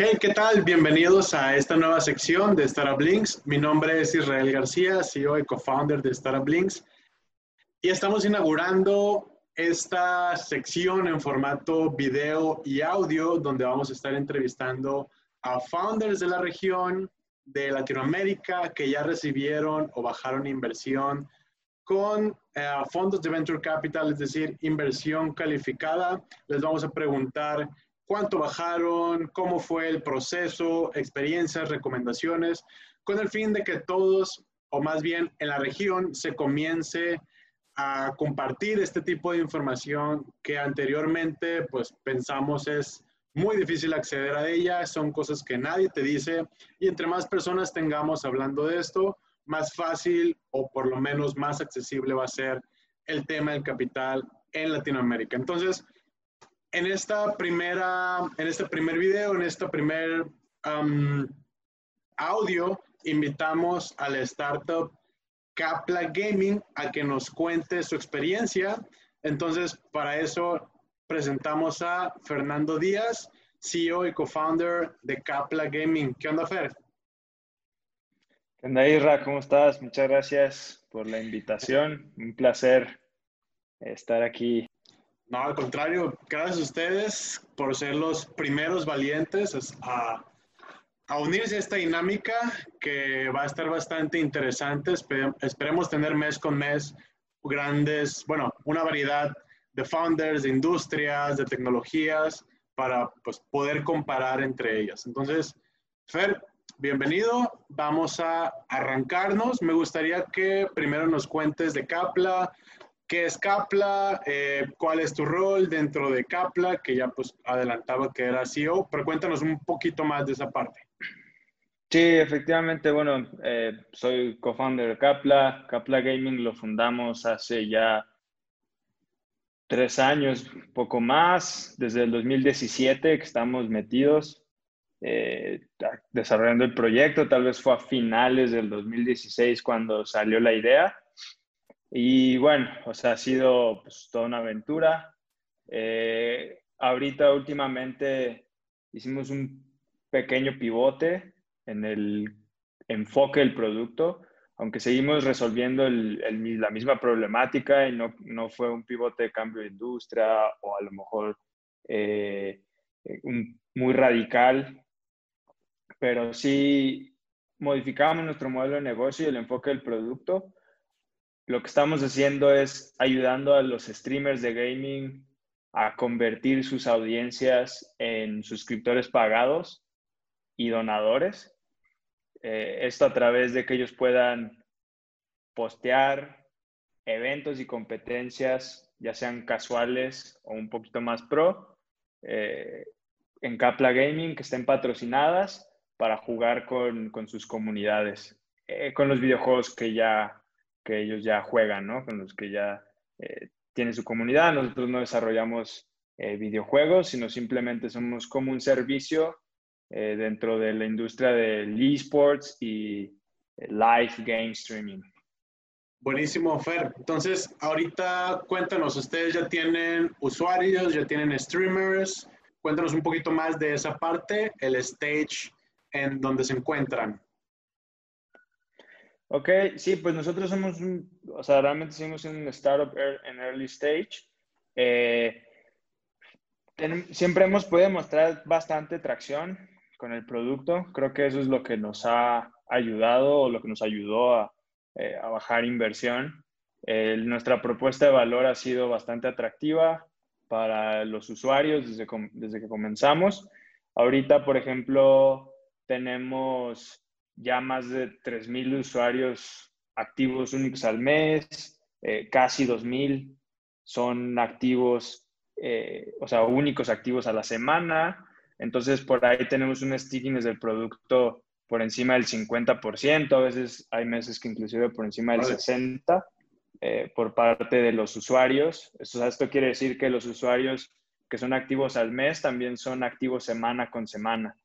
Hey, ¿qué tal? Bienvenidos a esta nueva sección de Startup Links. Mi nombre es Israel García, CEO y co-founder de Startup Links. Y estamos inaugurando esta sección en formato video y audio, donde vamos a estar entrevistando a founders de la región, de Latinoamérica, que ya recibieron o bajaron inversión con eh, fondos de venture capital, es decir, inversión calificada. Les vamos a preguntar cuánto bajaron, cómo fue el proceso, experiencias, recomendaciones, con el fin de que todos, o más bien en la región, se comience a compartir este tipo de información que anteriormente pues pensamos es muy difícil acceder a ella, son cosas que nadie te dice y entre más personas tengamos hablando de esto, más fácil o por lo menos más accesible va a ser el tema del capital en Latinoamérica. Entonces, en esta primera, en este primer video, en este primer audio, invitamos a la startup Capla Gaming a que nos cuente su experiencia. Entonces, para eso presentamos a Fernando Díaz, CEO y co-founder de Capla Gaming. ¿Qué onda, Fer? ¿Qué onda, Isra? ¿Cómo estás? Muchas gracias por la invitación. Un placer estar aquí no, al contrario, gracias a ustedes por ser los primeros valientes a, a unirse a esta dinámica que va a estar bastante interesante. esperemos tener mes con mes grandes, bueno, una variedad de founders, de industrias, de tecnologías para pues, poder comparar entre ellas. Entonces, Fer, bienvenido. Vamos a arrancarnos. Me gustaría que primero nos cuentes de Capla, ¿Qué es Capla? Eh, ¿Cuál es tu rol dentro de Capla? Que ya pues adelantaba que era CEO, pero cuéntanos un poquito más de esa parte. Sí, efectivamente, bueno, eh, soy co-founder de Capla. Capla Gaming lo fundamos hace ya tres años, poco más, desde el 2017 que estamos metidos eh, desarrollando el proyecto. Tal vez fue a finales del 2016 cuando salió la idea. Y bueno, o sea, ha sido pues, toda una aventura. Eh, ahorita últimamente hicimos un pequeño pivote en el enfoque del producto, aunque seguimos resolviendo el, la misma problemática y no, no, fue un pivote de cambio de industria o a lo mejor eh, un, muy radical, pero sí modificamos nuestro modelo de negocio y el enfoque del producto lo que estamos haciendo es ayudando a los streamers de gaming a convertir sus audiencias en suscriptores pagados y donadores. Eh, esto a través de que ellos puedan postear eventos y competencias, ya sean casuales o un poquito más pro, eh, en Capla Gaming, que estén patrocinadas para jugar con, sus comunidades, eh, con los videojuegos que ya que ellos ya juegan, ¿no? Con los que ya eh, tienen su comunidad. Nosotros no desarrollamos eh, videojuegos, sino simplemente somos como un servicio eh, dentro de la industria del esports y live game streaming. Buenísimo, Fer. Entonces, ahorita cuéntanos, ustedes ya tienen usuarios, ya tienen streamers. Cuéntanos un poquito más de esa parte, el stage en donde se encuentran. Ok, sí, pues nosotros somos, un, o sea, realmente somos un startup en early stage. Eh, siempre hemos podido mostrar bastante tracción con el producto. Creo que eso es lo que nos ha ayudado o lo que nos ayudó a, eh, a bajar inversión. nuestra propuesta de valor ha sido bastante atractiva para los usuarios desde, desde que comenzamos. Ahorita, por ejemplo, tenemos ya más de 3.000 usuarios activos únicos al mes, eh, casi 2.000 son activos, eh, o sea, únicos activos a la semana. Entonces, por ahí tenemos un stickiness del producto por encima del 50%, a veces hay meses que inclusive por encima del 60% eh, por parte de los usuarios. Esto, esto quiere decir que los usuarios que son activos al mes también son activos semana con semana.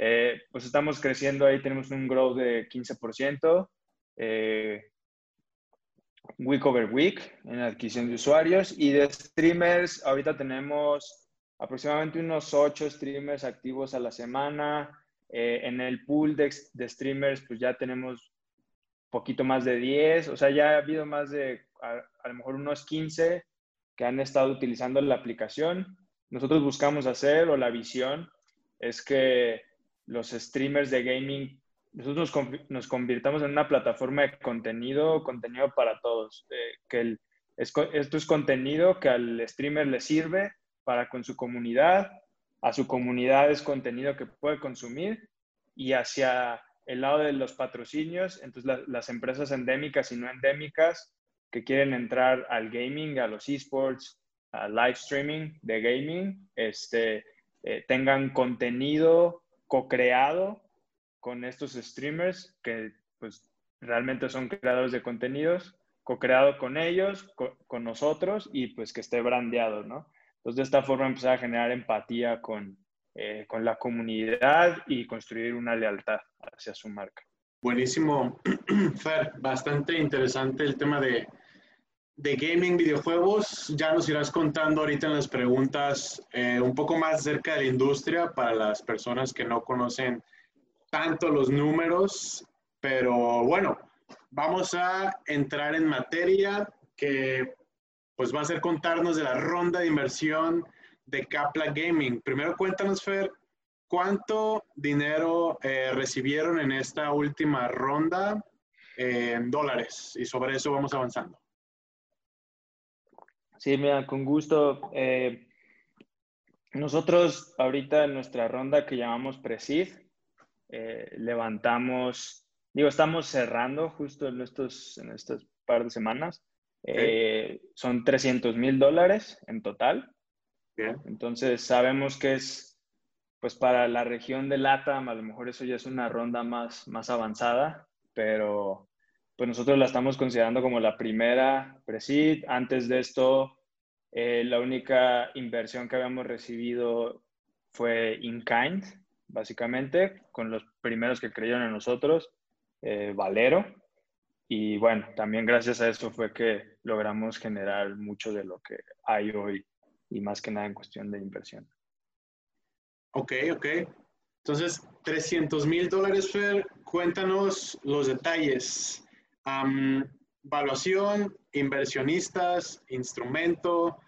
Eh, pues estamos creciendo ahí, tenemos un growth de 15%, eh, week over week en adquisición de usuarios y de streamers, ahorita tenemos aproximadamente unos 8 streamers activos a la semana. Eh, en el pool de, de, streamers, pues ya tenemos poquito más de 10, o sea, ya ha habido más de a, a lo mejor unos 15 que han estado utilizando la aplicación. Nosotros buscamos hacer, o la visión, es que los streamers de gaming, nosotros nos, convirtamos en una plataforma de contenido, contenido para todos, eh, que esto es contenido que al streamer le sirve para con su comunidad, a su comunidad es contenido que puede consumir y hacia el lado de los patrocinios, entonces las empresas endémicas y no endémicas que quieren entrar al gaming, a los esports, al live streaming de gaming, este, eh, tengan contenido co-creado con estos streamers que pues realmente son creadores de contenidos, co-creado con ellos, con nosotros y pues que esté brandeado, ¿no? Entonces de esta forma empezar a generar empatía con, eh, con la comunidad y construir una lealtad hacia su marca. Buenísimo, Fer, bastante interesante el tema de, de gaming, videojuegos. Ya nos irás contando ahorita en las preguntas eh, un poco más acerca de la industria para las personas que no conocen tanto los números. Pero bueno, vamos a entrar en materia que pues va a ser contarnos de la ronda de inversión de Capla Gaming. Primero cuéntanos, Fer, ¿cuánto dinero eh, recibieron en esta última ronda en dólares? Y sobre eso vamos avanzando. Sí, mira, con gusto. Eh, nosotros ahorita en nuestra ronda que llamamos Presid, eh, levantamos, digo, estamos cerrando justo en, estos, en estas par de semanas. Eh, son 300 mil dólares en total. Entonces sabemos que es, pues para la región de LATAM, a lo mejor eso ya es una ronda más, más avanzada, pero pues nosotros la estamos considerando como la primera Presid. Antes de esto, eh, la única inversión que habíamos recibido fue in kind, básicamente, con los primeros que creyeron en nosotros, eh, Valero. Y bueno, también gracias a eso fue que logramos generar mucho de lo que hay hoy y más que nada en cuestión de inversión. Ok, ok. Entonces, 300 mil dólares, Fer. Cuéntanos los detalles. Um, inversionistas, instrumento,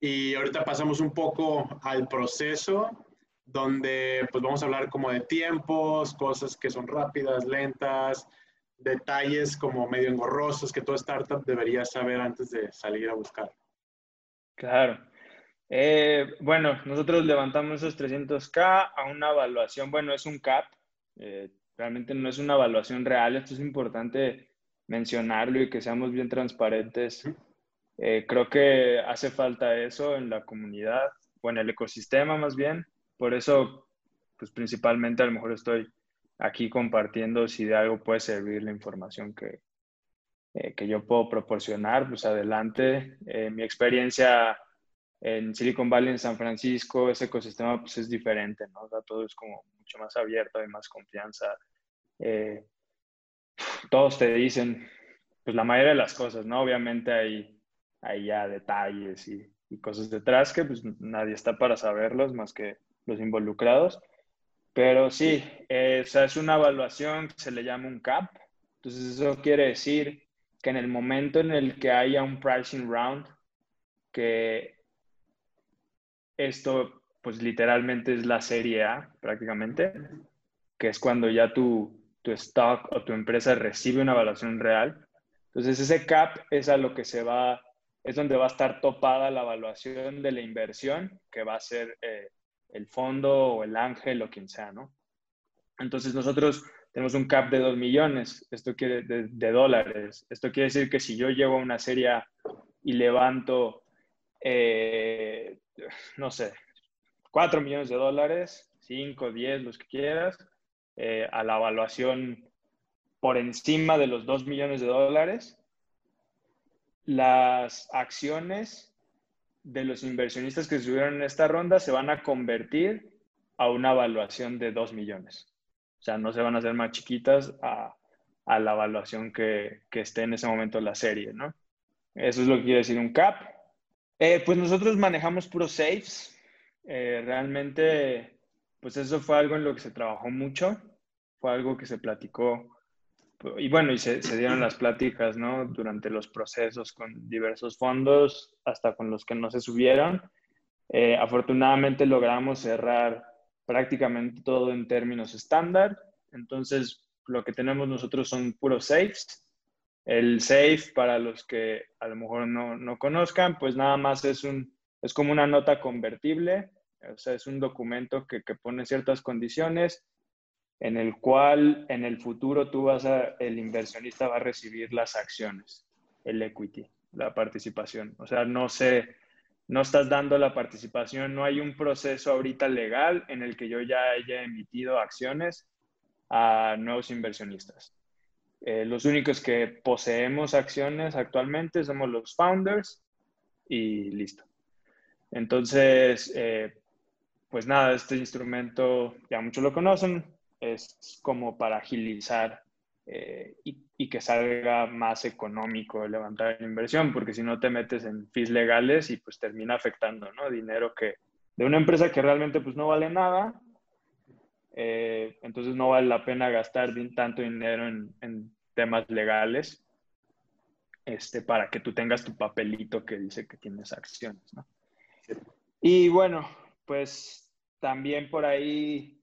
y ahorita pasamos un poco al proceso, donde pues vamos a hablar como de tiempos, cosas que son rápidas, lentas, detalles como medio engorrosos que toda startup debería saber antes de salir a buscar. Claro. Eh, bueno, nosotros levantamos esos 300K a una evaluación, bueno, es un CAP, eh, realmente no es una evaluación real, esto es importante mencionarlo y que seamos bien transparentes. Eh, creo que hace falta eso en la comunidad o en el ecosistema más bien. Por eso, pues principalmente a lo mejor estoy aquí compartiendo si de algo puede servir la información que, eh, que yo puedo proporcionar, pues adelante. Eh, mi experiencia en Silicon Valley, en San Francisco, ese ecosistema pues es diferente, ¿no? todo es como mucho más abierto, hay más confianza todos te dicen, pues la mayoría de las cosas, ¿no? Obviamente hay, hay ya detalles y, cosas detrás que pues nadie está para saberlos más que los involucrados. Pero sí, eh, o sea, es una evaluación que se le llama un CAP. Entonces eso quiere decir que en el momento en el que haya un pricing round, que esto pues literalmente es la serie A prácticamente, que es cuando ya tú tu stock o tu empresa recibe una evaluación real. Entonces ese CAP es a lo que se va, es donde va a estar topada la evaluación de la inversión que va a ser eh, el fondo o el ángel o quien sea, ¿no? Entonces nosotros tenemos un CAP de 2 millones, esto quiere, de, dólares. Esto quiere decir que si yo llego a una serie y levanto, eh, no sé, 4 millones de dólares, 5, 10, los que quieras, eh, a la evaluación por encima de los 2 millones de dólares, las acciones de los inversionistas que estuvieron en esta ronda se van a convertir a una evaluación de 2 millones. O sea, no se van a hacer más chiquitas a, la evaluación que, que, esté en ese momento la serie, ¿no? Eso es lo que quiere decir un CAP. Eh, pues nosotros manejamos puros safes. Eh, realmente, pues eso fue algo en lo que se trabajó mucho, fue algo que se platicó y bueno, y se, dieron las pláticas, ¿no? Durante los procesos con diversos fondos, hasta con los que no se subieron. Eh, afortunadamente logramos cerrar prácticamente todo en términos estándar. Entonces, lo que tenemos nosotros son puros safes. El safe, para los que a lo mejor no, no conozcan, pues nada más es, un, es como una nota convertible. O sea, es un documento que, que pone ciertas condiciones en el cual en el futuro tú vas a, el inversionista va a recibir las acciones, el equity, la participación. O sea, no sé, no estás dando la participación, no hay un proceso ahorita legal en el que yo ya haya emitido acciones a nuevos inversionistas. Eh, los únicos que poseemos acciones actualmente somos los founders y listo. Entonces, eh, pues nada, este instrumento ya muchos lo conocen, es como para agilizar eh, y, que salga más económico levantar la inversión, porque si no te metes en fees legales y pues termina afectando, ¿no? Dinero que de una empresa que realmente pues no vale nada, eh, entonces no vale la pena gastar tanto dinero en, temas legales este, para que tú tengas tu papelito que dice que tienes acciones, ¿no? Y bueno, pues también por ahí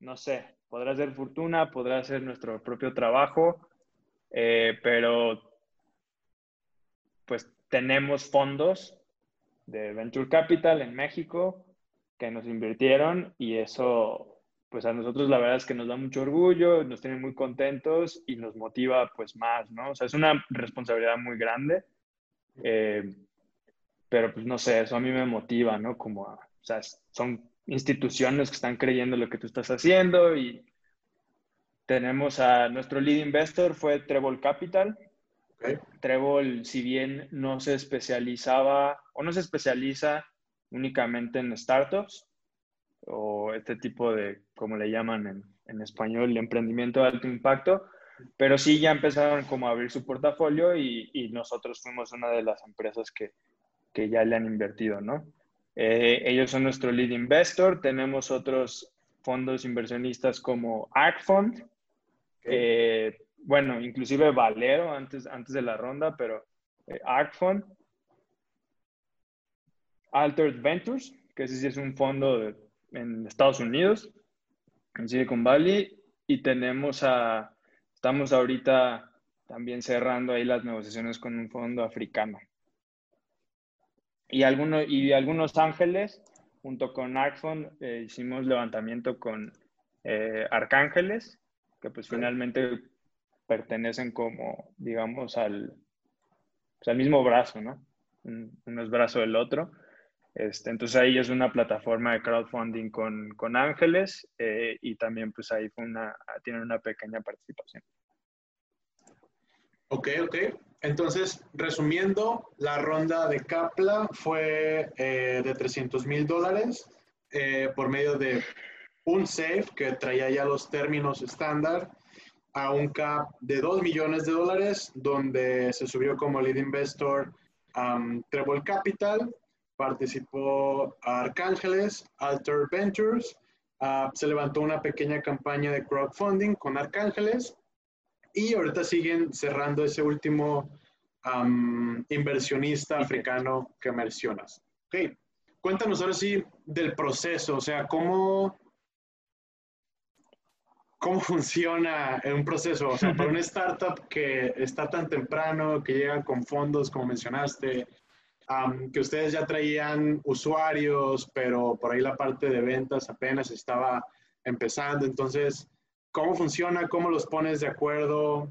no sé, podrá ser fortuna, podrá ser nuestro propio trabajo, eh, pero pues tenemos fondos de Venture Capital en México que nos invirtieron y eso, pues a nosotros la verdad es que nos da mucho orgullo, nos tiene muy contentos y nos motiva pues más, ¿no? O sea, es una responsabilidad muy grande, eh, pero pues no sé, eso a mí me motiva, ¿no? Como, o sea, son instituciones que están creyendo lo que tú estás haciendo y tenemos a nuestro lead investor fue Trevor Capital. Trevor, si bien no se especializaba o no se especializa únicamente en startups o este tipo de, como le llaman en, en español, emprendimiento de alto impacto, pero sí ya empezaron como a abrir su portafolio y, y nosotros fuimos una de las empresas que, que ya le han invertido, ¿no? Eh, ellos son nuestro lead investor. Tenemos otros fondos inversionistas como ArcFund, bueno, inclusive Valero antes, antes de la ronda, pero eh, ArcFund, Altered Ventures, que ese sí es un fondo en Estados Unidos, en Silicon Valley, y tenemos a, estamos ahorita también cerrando ahí las negociaciones con un fondo africano y, algunos, y algunos ángeles, junto con Arcfond, eh, hicimos levantamiento con eh, arcángeles, que pues finalmente pertenecen como, digamos, al, pues, al mismo brazo, ¿no? Uno es brazo del otro. Este, entonces ahí es una plataforma de crowdfunding con, con ángeles eh, y también pues ahí fue una, tienen una pequeña participación. Ok, ok. Entonces, resumiendo, la ronda de Capla fue eh, de 300 mil dólares eh, por medio de un safe que traía ya los términos estándar a un cap de 2 millones de dólares, donde se subió como lead investor um, Treble Capital, participó Arcángeles, Alter Ventures, ah, se levantó una pequeña campaña de crowdfunding con Arcángeles y ahorita siguen cerrando ese último inversionista africano que mencionas. Ok, cuéntanos ahora sí del proceso, o sea, cómo, cómo funciona un proceso, o sea, para una startup que está tan temprano, que llega con fondos, como mencionaste, que ustedes ya traían usuarios, pero por ahí la parte de ventas apenas estaba empezando, entonces ¿Cómo funciona? ¿Cómo los pones de acuerdo?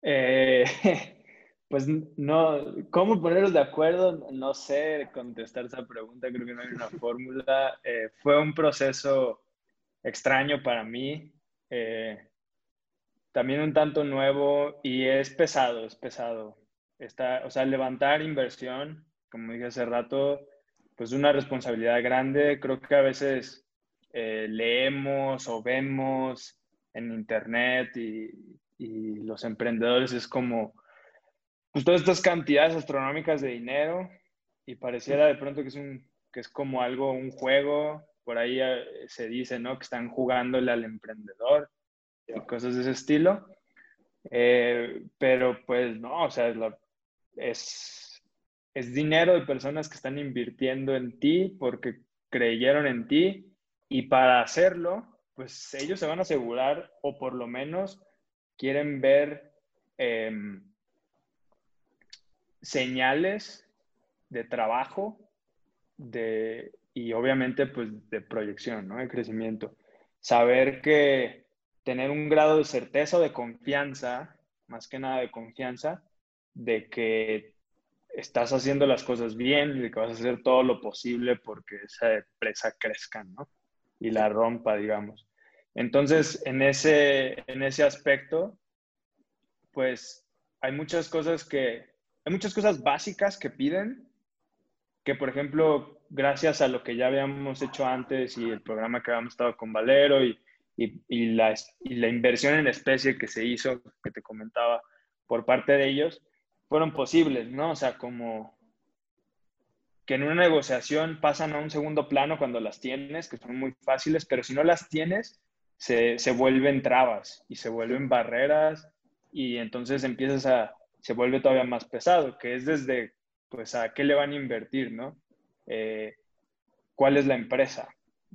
Eh, pues no, ¿cómo ponerlos de acuerdo? No sé contestar esa pregunta, creo que no hay una fórmula. Eh, fue un proceso extraño para mí, eh, también un tanto nuevo y es pesado, es pesado. Está, o sea, levantar inversión, como dije hace rato, pues una responsabilidad grande. Creo que a veces eh, leemos o vemos en internet y, los emprendedores es como, pues todas estas cantidades astronómicas de dinero y pareciera de pronto que es un que es como algo, un juego, por ahí eh, se dice, ¿no? Que están jugándole al emprendedor y cosas de ese estilo. Eh, pero pues no, o sea, es, es dinero de personas que están invirtiendo en ti porque creyeron en ti y para hacerlo, pues ellos se van a asegurar o por lo menos quieren ver em, señales de trabajo de, y obviamente pues de proyección, ¿no? De crecimiento. Saber que tener un grado de certeza o de confianza, más que nada de confianza, de que estás haciendo las cosas bien y de que vas a hacer todo lo posible porque esa empresa crezca, ¿no? Y la rompa, digamos. Entonces, en ese, en ese aspecto, pues hay muchas cosas que, hay muchas cosas básicas que piden, que por ejemplo, gracias a lo que ya habíamos hecho antes y el programa que habíamos estado con Valero y, y, la, y la inversión en especie que se hizo, que te comentaba, por parte de ellos, fueron posibles, ¿no? O sea, como que en una negociación pasan a un segundo plano cuando las tienes, que son muy fáciles, pero si no las tienes, se, se vuelven trabas y se vuelven barreras y entonces empiezas a, se vuelve todavía más pesado, que es desde, pues, a qué le van a invertir, ¿no? Eh, ¿Cuál es la empresa?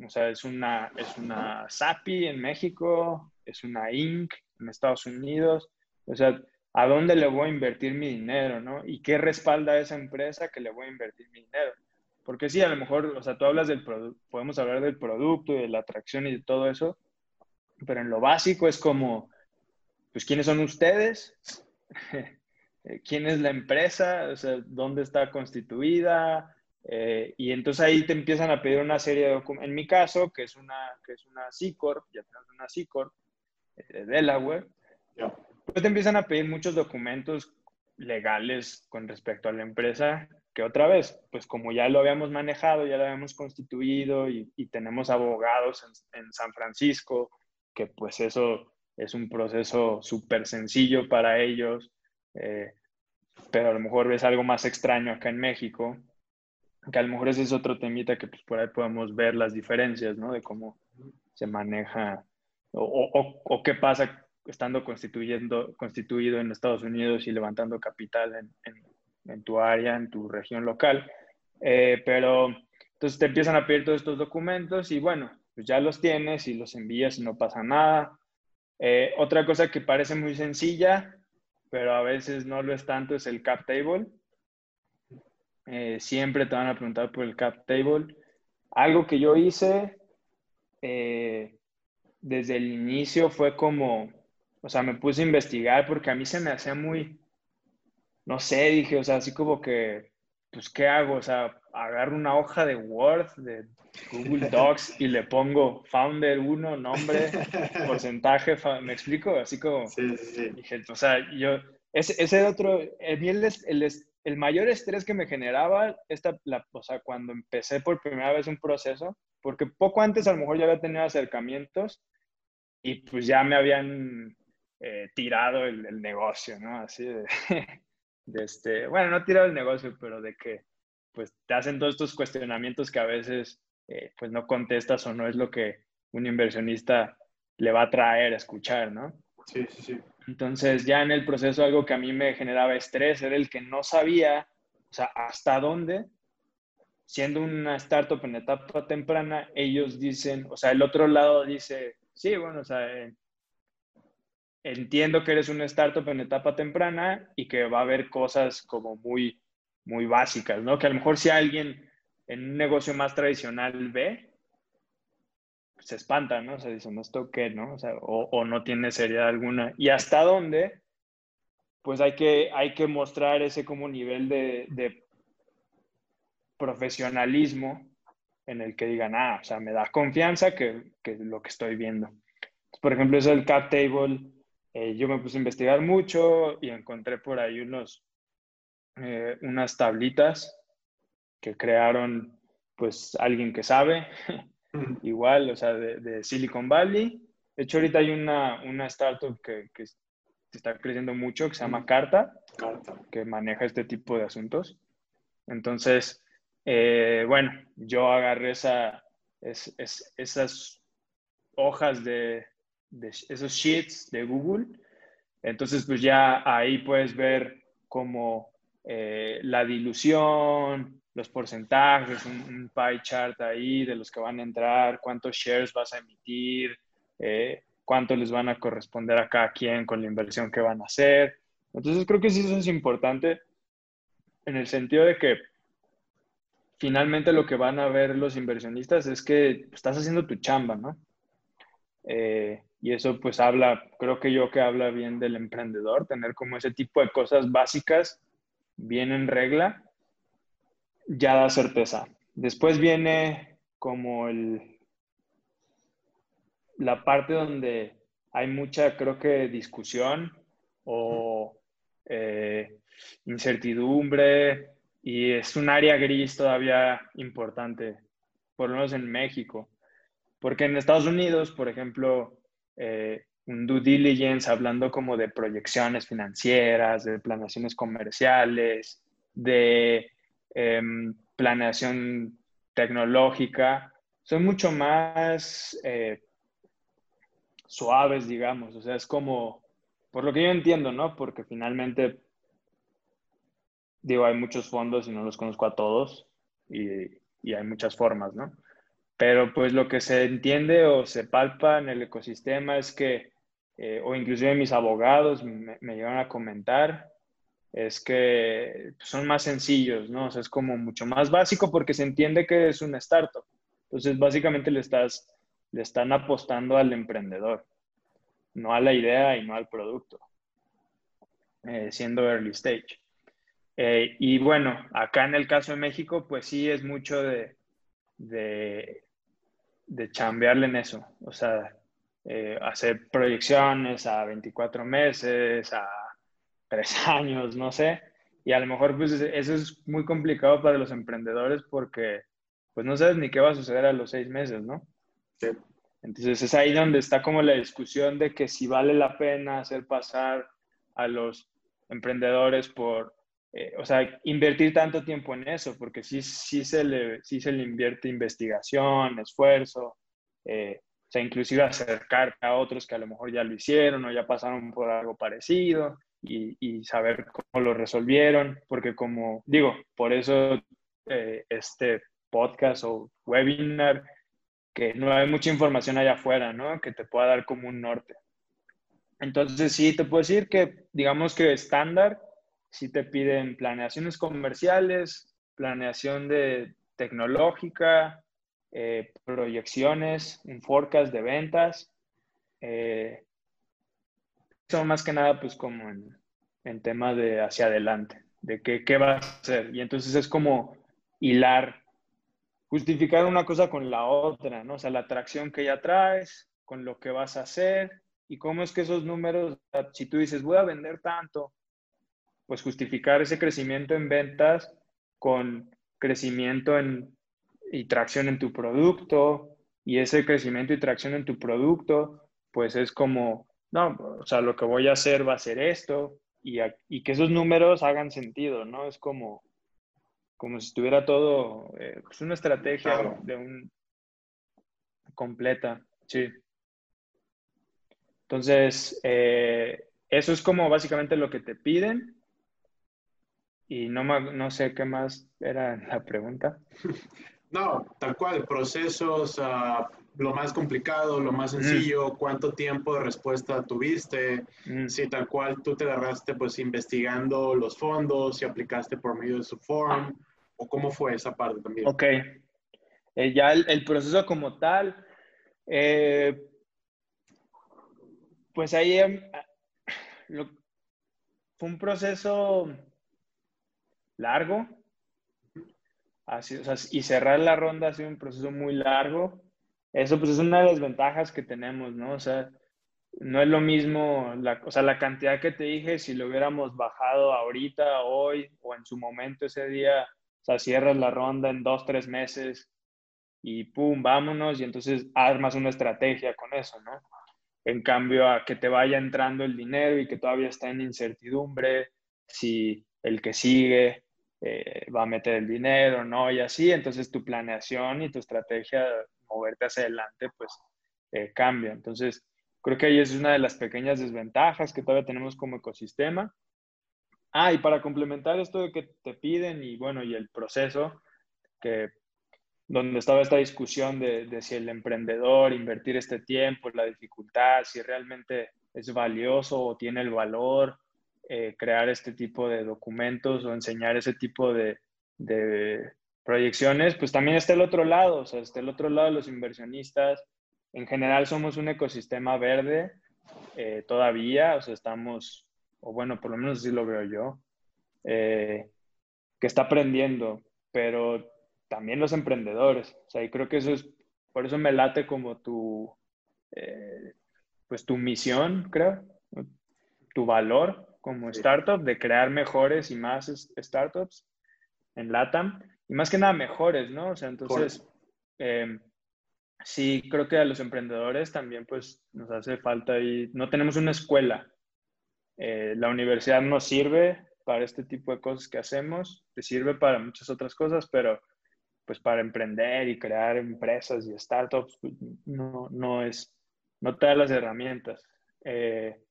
O sea, es una, es una SAPI en México, es una Inc. en Estados Unidos. O sea, ¿a dónde le voy a invertir mi dinero, no? ¿Y qué respalda esa empresa que le voy a invertir mi dinero? Porque sí, a lo mejor, o sea, tú hablas del producto, podemos hablar del producto y de la atracción y de todo eso, pero en lo básico es como, pues, ¿quiénes son ustedes? Eh, quién es la empresa, o sea, dónde está constituida, eh, y entonces ahí te empiezan a pedir una serie de documentos. En mi caso, que es una, que es una C-Corp, ya tenemos una C-Corp eh, de Delaware, pues te empiezan a pedir muchos documentos legales con respecto a la empresa, que otra vez, pues como ya lo habíamos manejado, ya lo habíamos constituido y, tenemos abogados en, San Francisco, que pues eso es un proceso súper sencillo para ellos. Eh, pero a lo mejor ves algo más extraño acá en México, que a lo mejor ese es otro temita que pues, por ahí podemos ver las diferencias, ¿no? De cómo se maneja o, o, qué pasa estando constituyendo, constituido en Estados Unidos y levantando capital en, tu área, en tu región local. Eh, pero entonces te empiezan a pedir todos estos documentos y bueno, pues ya los tienes y los envías y no pasa nada. Eh, otra cosa que parece muy sencilla pero a veces no lo es tanto, es el cap table. Eh, siempre te van a preguntar por el cap table. Algo que yo hice desde el inicio fue como, o sea, me puse a investigar porque a mí se me hacía muy, no sé, dije, o sea, así como que, pues, ¿qué hago? O sea, agarro una hoja de Word, de Google Docs y le pongo founder 1, nombre, porcentaje, ¿me explico? Así como, sí, sí, dije, o sea, yo, ese, ese otro, el, el, el, mayor estrés que me generaba, esta, la, o sea, cuando empecé por primera vez un proceso, porque poco antes a lo mejor ya había tenido acercamientos y pues ya me habían eh, tirado el, el, negocio, ¿no? Así de, de este, bueno, no tirado el negocio, pero de que pues te hacen todos estos cuestionamientos que a veces eh, pues no contestas o no es lo que un inversionista le va a traer a escuchar, ¿no? Sí, sí, sí. Entonces ya en el proceso algo que a mí me generaba estrés era el que no sabía, o sea, hasta dónde, siendo una startup en etapa temprana, ellos dicen, o sea, el otro lado dice, sí, bueno, o sea, entiendo que eres una startup en etapa temprana y que va a haber cosas como muy, muy básicas, ¿no? Que a lo mejor si alguien en un negocio más tradicional ve, se espanta, ¿no? O sea, dicen, ¿esto qué, no? O, no tiene seriedad alguna. ¿Y hasta dónde? Pues hay que, hay que mostrar ese como nivel de, de profesionalismo en el que digan, ah, o sea, me da confianza que, que lo que estoy viendo. Por ejemplo, eso del cap table, eh, yo me puse a investigar mucho y encontré por ahí unos, eh, unas tablitas que crearon pues alguien que sabe, igual, o sea, de, Silicon Valley. De hecho, ahorita hay una, una startup que, que, está creciendo mucho que se llama Carta, que maneja este tipo de asuntos. Entonces, eh, bueno, yo agarré esa, esas hojas de, esos sheets de Google. Entonces, pues ya ahí puedes ver como eh, la dilución, los porcentajes, un, pie chart ahí de los que van a entrar, cuántos shares vas a emitir, eh, cuánto les van a corresponder a cada quien con la inversión que van a hacer. Entonces creo que sí eso es importante en el sentido de que finalmente lo que van a ver los inversionistas es que estás haciendo tu chamba, ¿no? Eh, y eso pues habla, creo que yo que habla bien del emprendedor, tener como ese tipo de cosas básicas bien en regla, ya da certeza. Después viene como el, la parte donde hay mucha, creo que, discusión o eh, incertidumbre y es un área gris todavía importante, por lo menos en México. Porque en Estados Unidos, por ejemplo, eh, un due diligence hablando como de proyecciones financieras, de planeaciones comerciales, de em, planeación tecnológica, son mucho más eh, suaves, digamos. O sea, es como, por lo que yo entiendo, ¿no? Porque finalmente, digo, hay muchos fondos y no los conozco a todos y, y hay muchas formas, ¿no? Pero pues lo que se entiende o se palpa en el ecosistema es que, eh, o inclusive mis abogados me, me a comentar, es que son más sencillos, ¿no? O sea, es como mucho más básico porque se entiende que es una startup. Entonces, básicamente le, estás, le están apostando al emprendedor, no a la idea y no al producto, eh, siendo early stage. Eh, y bueno, acá en el caso de México, pues sí es mucho de chambearle en eso, o sea, eh, hacer proyecciones a 24 meses, a 3 años, no sé, y a lo mejor pues eso es muy complicado para los emprendedores porque pues no sabes ni qué va a suceder a los 6 meses, ¿no? Entonces es ahí donde está como la discusión de que si vale la pena hacer pasar a los emprendedores por eh, o sea, invertir tanto tiempo en eso, porque sí, sí, se, le, sí se le invierte investigación, esfuerzo, eh, o sea, inclusive acercarte a otros que a lo mejor ya lo hicieron o ya pasaron por algo parecido y, y saber cómo lo resolvieron, porque como digo, por eso eh, este podcast o webinar, que no hay mucha información allá afuera, ¿no? Que te pueda dar como un norte. Entonces, sí, te puedo decir que, digamos que estándar, si te piden planeaciones comerciales, planeación de tecnológica, eh, proyecciones, un forecast de ventas. Eh, son más que nada pues como en, en tema de hacia adelante, de qué, qué vas a hacer. Y entonces es como hilar, justificar una cosa con la otra, ¿no? O sea, la atracción que ya traes, con lo que vas a hacer y cómo es que esos números, si tú dices, voy a vender tanto, pues justificar ese crecimiento en ventas con crecimiento en, y tracción en tu producto y ese crecimiento y tracción en tu producto, pues es como, no, o sea, lo que voy a hacer va a ser esto y, y que esos números hagan sentido, ¿no? Es como, como si estuviera todo, eh, pues una estrategia de un completa, sí. Entonces, eh, eso es como básicamente lo que te piden y no, no sé qué más era la pregunta. No, tal cual, procesos, uh, lo más complicado, lo más mm. sencillo, cuánto tiempo de respuesta tuviste, mm. si tal cual tú te agarraste pues investigando los fondos, si aplicaste por medio de su form, o cómo fue esa parte también. Ok, eh, ya el, proceso como tal, eh, pues ahí em, fue un proceso largo. Así, y cerrar la ronda ha sido un proceso muy largo. Eso pues es una de las ventajas que tenemos, ¿no? O sea, no es lo mismo, la, o sea, la cantidad que te dije, si lo hubiéramos bajado ahorita, hoy o en su momento ese día, o sea, cierras la ronda en dos, tres meses y pum, vámonos y entonces armas una estrategia con eso, ¿no? En cambio a que te vaya entrando el dinero y que todavía está en incertidumbre, si el que sigue, eh, va a meter el dinero, ¿no? Y así, entonces tu planeación y tu estrategia de moverte hacia adelante, pues eh, cambia. Entonces, creo que ahí es una de las pequeñas desventajas que todavía tenemos como ecosistema. Ah, y para complementar esto de que te piden y bueno, y el proceso, que donde estaba esta discusión de, de si el emprendedor invertir este tiempo, la dificultad, si realmente es valioso o tiene el valor eh, crear este tipo de documentos o enseñar ese tipo de, proyecciones, pues también está el otro lado, o sea, está el otro lado los inversionistas. En general somos un ecosistema verde eh, todavía, o sea, estamos, o bueno, por lo menos así lo veo yo, eh, que está aprendiendo, pero también los emprendedores, o sea, y creo que eso es, por eso me late como tu, pues tu misión, creo, tu valor, como startup de crear mejores y más startups en LATAM y más que nada mejores, ¿no? O sea, entonces, em, sí, creo que a los emprendedores también pues nos hace falta y no tenemos una escuela. Eh, la universidad nos sirve para este tipo de cosas que hacemos, te sirve para muchas otras cosas, pero pues para emprender y crear empresas y startups pues, no, no es, no te da las herramientas. Eh,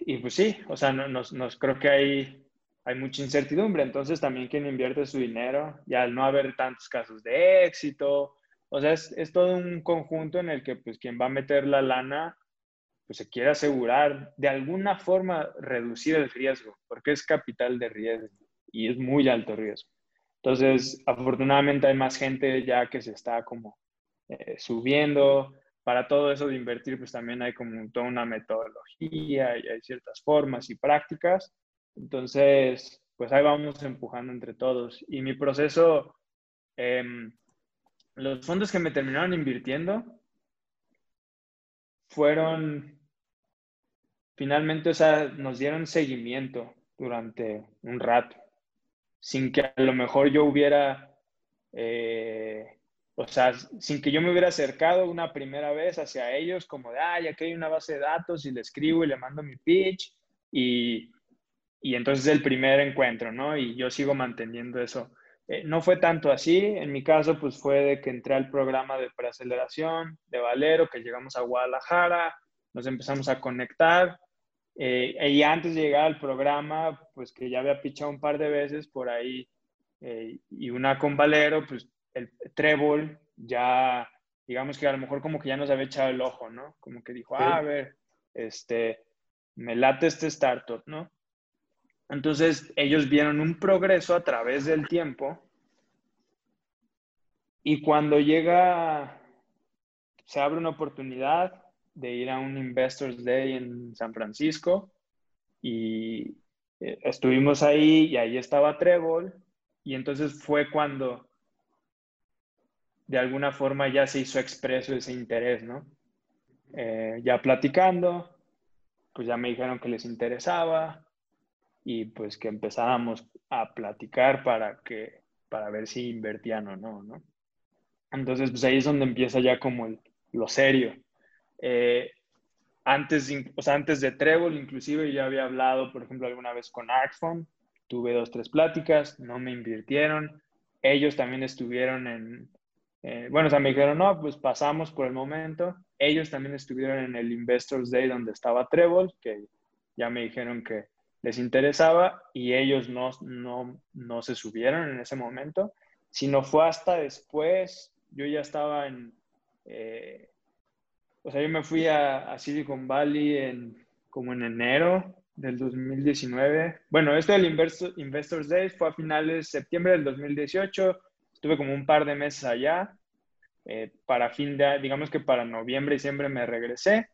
y pues sí, o sea, nos, nos, creo que hay, hay mucha incertidumbre. Entonces también quien invierte su dinero, y al no haber tantos casos de éxito, o sea, es, es, todo un conjunto en el que pues quien va a meter la lana, pues se quiere asegurar de alguna forma reducir el riesgo, porque es capital de riesgo y es muy alto riesgo. Entonces, afortunadamente hay más gente ya que se está como eh, subiendo, para todo eso de invertir, pues también hay como toda una metodología y hay ciertas formas y prácticas. Entonces, pues ahí vamos empujando entre todos. Y mi proceso, em, los fondos que me terminaron invirtiendo fueron, finalmente, o sea, nos dieron seguimiento durante un rato, sin que a lo mejor yo hubiera... Eh, o sea, sin que yo me hubiera acercado una primera vez hacia ellos, como de, ah, ya hay una base de datos y le escribo y le mando mi pitch, y, y entonces el primer encuentro, ¿no? Y yo sigo manteniendo eso. Eh, no fue tanto así, en mi caso, pues fue de que entré al programa de preaceleración de Valero, que llegamos a Guadalajara, nos empezamos a conectar, eh, y antes de llegar al programa, pues que ya había pichado un par de veces por ahí, eh, y una con Valero, pues el Trébol ya, digamos que a lo mejor como que ya nos había echado el ojo, ¿no? Como que dijo, ah, a ver, este, me late este startup, ¿no? Entonces ellos vieron un progreso a través del tiempo y cuando llega, se abre una oportunidad de ir a un Investors Day en San Francisco y eh, estuvimos ahí y ahí estaba Trébol y entonces fue cuando de alguna forma ya se hizo expreso ese interés, ¿no? Eh, ya platicando, pues ya me dijeron que les interesaba y pues que empezábamos a platicar para que para ver si invertían o no, ¿no? Entonces, pues ahí es donde empieza ya como lo serio. Eh, antes, o sea, antes de Trébol, inclusive ya había hablado, por ejemplo, alguna vez con Artphone, tuve dos, tres pláticas, no me invirtieron. Ellos también estuvieron en, eh, bueno, o sea, me dijeron, no, pues pasamos por el momento. Ellos también estuvieron en el Investors Day donde estaba Trevor, que ya me dijeron que les interesaba y ellos no, no, no se subieron en ese momento, sino fue hasta después, yo ya estaba en, eh, o sea, yo me fui a, Silicon Valley en, como en enero del 2019. Bueno, esto del Investors Day fue a finales de septiembre del 2018 Estuve como un par de meses allá. Eh, para fin de, digamos que para noviembre, y diciembre me regresé.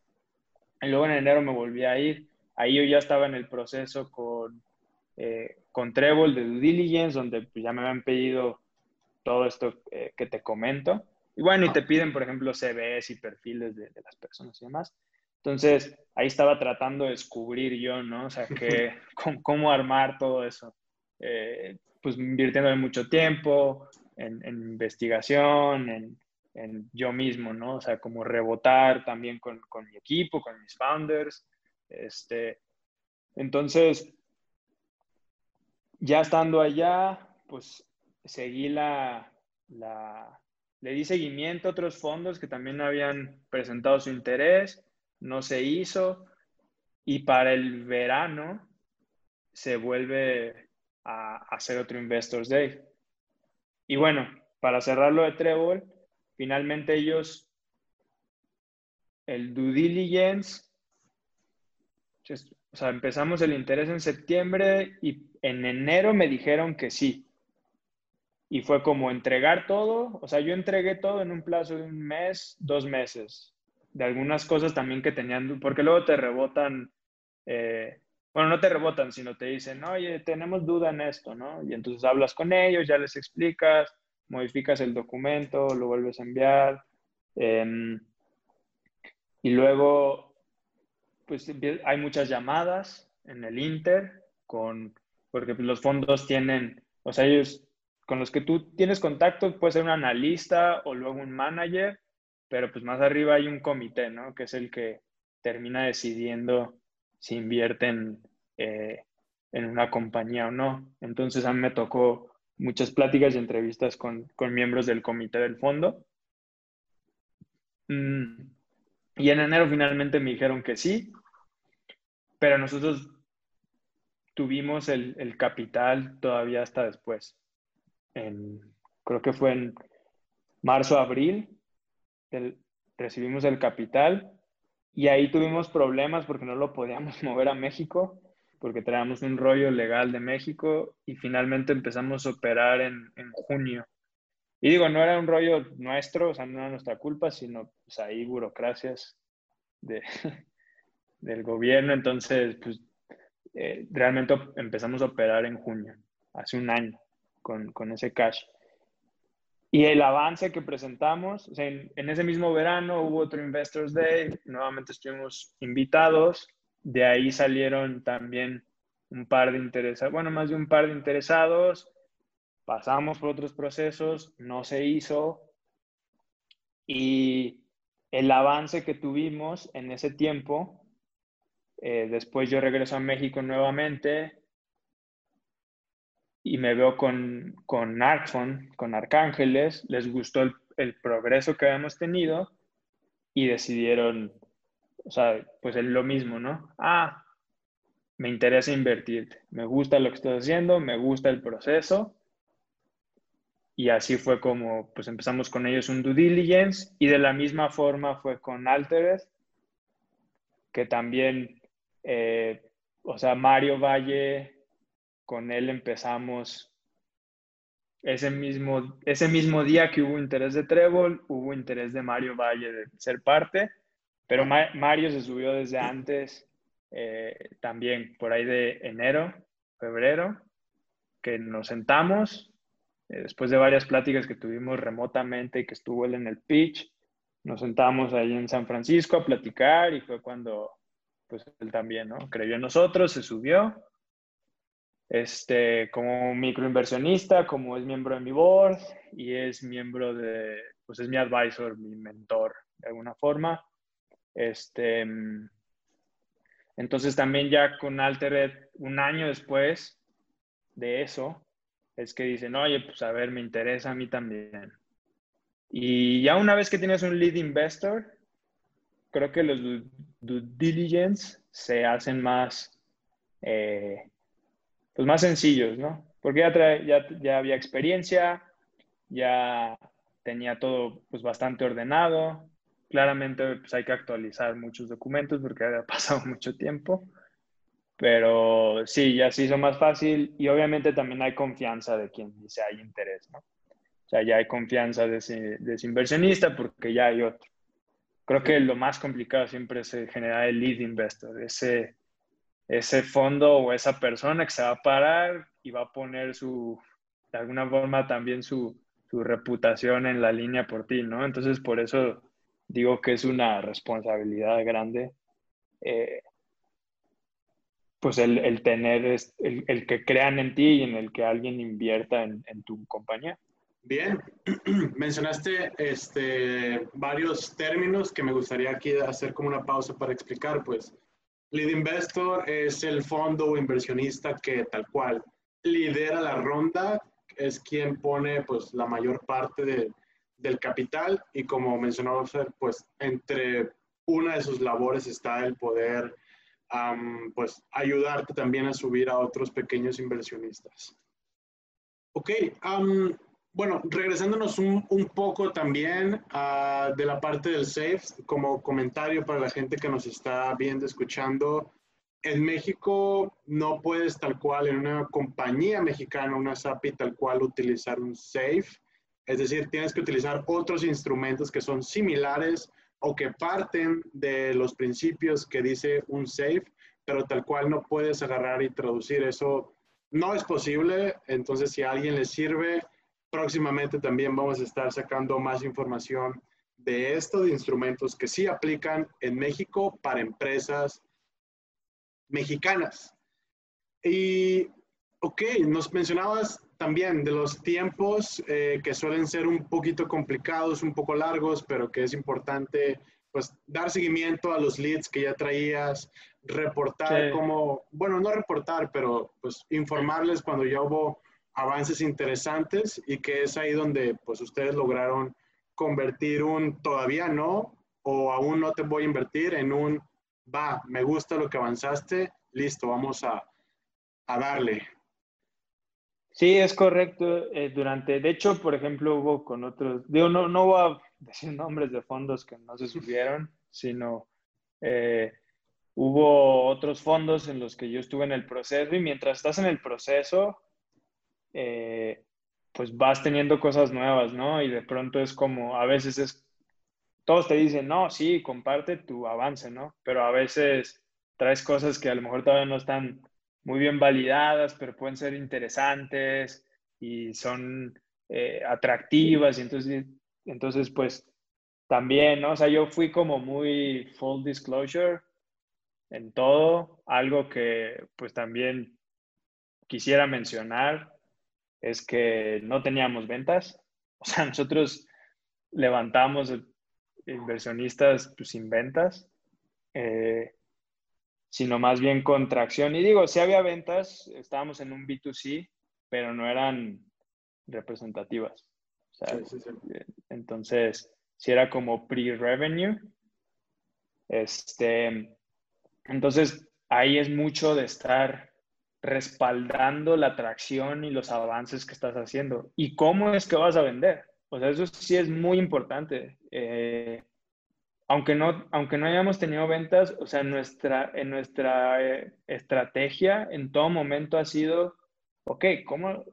Y luego en enero me volví a ir. Ahí yo ya estaba en el proceso con, eh, con Trébol de Due Diligence, donde pues, ya me habían pedido todo esto eh, que te comento. Y bueno, y te piden, por ejemplo, CVs y perfiles de, las personas y demás. Entonces, ahí estaba tratando de descubrir yo, ¿no? O sea, que, cómo, armar todo eso. pues invirtiendo mucho tiempo, en, investigación, en, en, yo mismo, ¿no? O sea, como rebotar también con, con mi equipo, con mis founders. Este, entonces, ya estando allá, pues seguí la, le di seguimiento a otros fondos que también habían presentado su interés, no se hizo y para el verano se vuelve a hacer otro Investors Day. Y bueno, para cerrarlo de Trevor, finalmente ellos, el due diligence, o sea, empezamos el interés en septiembre y en enero me dijeron que sí. Y fue como entregar todo, o sea, yo entregué todo en un plazo de un mes, dos meses, de algunas cosas también que tenían, porque luego te rebotan, eh, bueno, no te rebotan, sino te dicen, oye, tenemos duda en esto, ¿no? Y entonces hablas con ellos, ya les explicas, modificas el documento, lo vuelves a enviar. Em, y luego, pues hay muchas llamadas en el Inter, con, porque los fondos tienen, o sea, ellos con los que tú tienes contacto puede ser un analista o luego un manager, pero pues más arriba hay un comité, ¿no? Que es el que termina decidiendo si invierten eh, en una compañía o no. Entonces a mí me tocó muchas pláticas y entrevistas con, con miembros del comité del fondo. Mm, y en enero finalmente me dijeron que sí, pero nosotros tuvimos el, el capital todavía hasta después creo que fue en marzo, abril, recibimos el capital y ahí tuvimos problemas porque no lo podíamos mover a México, porque traíamos un rollo legal de México y finalmente empezamos a operar en, junio. Y digo, no era un rollo nuestro, o sea, no era nuestra culpa, sino pues ahí burocracias de, del gobierno. Entonces, pues eh, realmente empezamos a operar en junio, hace un año con, ese cash. Y el avance que presentamos, en, ese mismo verano hubo otro Investors Day, nuevamente estuvimos invitados, de ahí salieron también un par de interesados, bueno, más de un par de interesados, pasamos por otros procesos, no se hizo, y el avance que tuvimos en ese tiempo, eh, después yo regreso a México nuevamente, y me veo con, con Arcfon, con Arcángeles, les gustó el, progreso que habíamos tenido y decidieron, o sea, pues es lo mismo, ¿no? Ah, me interesa invertir, me gusta lo que estoy haciendo, me gusta el proceso. Y así fue como pues empezamos con ellos un due diligence y de la misma forma fue con Altered, que también, eh, o sea, Mario Valle con él empezamos ese mismo, ese mismo día que hubo interés de Trébol, hubo interés de Mario Valle de ser parte, pero Mario se subió desde antes, eh, también por ahí de enero, febrero, que nos sentamos, eh, después de varias pláticas que tuvimos remotamente y que estuvo él en el pitch, nos sentamos ahí en San Francisco a platicar y fue cuando pues él también, ¿no? Creyó en nosotros, se subió este, como microinversionista, como es miembro de mi board y es miembro de, pues es mi advisor, mi mentor de alguna forma. Este, entonces también ya con Altered, un año después de eso, es que dicen, oye, pues a ver, me interesa a mí también. Y ya una vez que tienes un lead investor, creo que los due diligence se hacen más, eh, pues más sencillos, ¿no? Porque ya, ya, ya había experiencia, ya tenía todo pues bastante ordenado. Claramente pues hay que actualizar muchos documentos porque había pasado mucho tiempo. Pero sí, ya se hizo más fácil y obviamente también hay confianza de quien dice hay interés, ¿no? O sea, ya hay confianza de ese, de ese inversionista porque ya hay otro. Creo que lo más complicado siempre es generar el lead investor, ese, ese fondo o esa persona que se va a parar y va a poner su, de alguna forma también su, su reputación en la línea por ti, ¿no? Entonces, por eso digo que es una responsabilidad grande, eh, pues el, el tener, el, el, que crean en ti y en el que alguien invierta en, en tu compañía. Bien, mencionaste este, varios términos que me gustaría aquí hacer como una pausa para explicar, pues Lead Investor es el fondo o inversionista que tal cual lidera la ronda, es quien pone pues la mayor parte de, del capital y como mencionaba pues entre una de sus labores está el poder pues ayudarte también a subir a otros pequeños inversionistas. Ok, bueno, regresándonos un, un poco también uh, de la parte del SAFE, como comentario para la gente que nos está viendo, escuchando, en México no puedes tal cual en una compañía mexicana, una SAPI, tal cual utilizar un SAFE. Es decir, tienes que utilizar otros instrumentos que son similares o que parten de los principios que dice un SAFE, pero tal cual no puedes agarrar y traducir eso. No es posible. Entonces, si a alguien le sirve, próximamente también vamos a estar sacando más información de esto, de instrumentos que sí aplican en México para empresas mexicanas. Y, ok, nos mencionabas también de los tiempos eh, que suelen ser un poquito complicados, un poco largos, pero que es importante pues dar seguimiento a los leads que ya traías, reportar como, bueno, no reportar, pero pues informarles cuando ya hubo avances interesantes y que es ahí donde pues ustedes lograron convertir un todavía no o aún no te voy a invertir en un va, me gusta lo que avanzaste, listo, vamos a, a darle. Sí, es correcto. Eh, durante, de hecho, por ejemplo, hubo con otros, digo, no, no voy a decir nombres de fondos que no se subieron, sino eh, hubo otros fondos en los que yo estuve en el proceso y mientras estás en el proceso, eh, pues vas teniendo cosas nuevas, ¿no? Y de pronto es como, a veces es, todos te dicen, no, sí, comparte tu avance, ¿no? Pero a veces traes cosas que a lo mejor todavía no están muy bien validadas, pero pueden ser interesantes y son eh, atractivas. Y entonces, entonces, pues también, ¿no? O sea, yo fui como muy full disclosure en todo. Algo que pues también quisiera mencionar es que no teníamos ventas. O sea, nosotros levantamos inversionistas pues, sin ventas. Eh, sino más bien contracción. Y digo, si había ventas, estábamos en un B2C, pero no eran representativas. Entonces, si era como pre-revenue. Este, entonces, ahí es mucho de estar respaldando la atracción y los avances que estás haciendo. ¿Y cómo es que vas a vender? O sea, eso sí es muy importante. Eh, aunque no, aunque no hayamos tenido ventas, o sea, nuestra, en nuestra eh, estrategia en todo momento ha sido, ok, ¿cómo?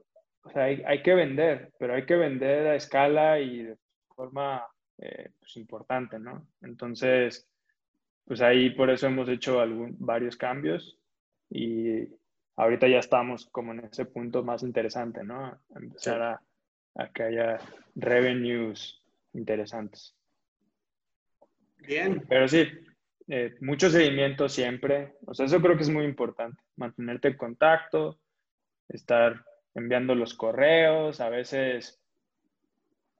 O sea, hay, que vender, pero hay que vender a escala y de forma eh, pues, importante, ¿no? Entonces, pues ahí por eso hemos hecho algún, varios cambios y ahorita ya estamos como en ese punto más interesante, ¿no? Empezar a, a que haya revenues interesantes. Bien. Pero sí, eh, mucho seguimiento siempre. O sea, eso creo que es muy importante. Mantenerte en contacto, estar enviando los correos, a veces,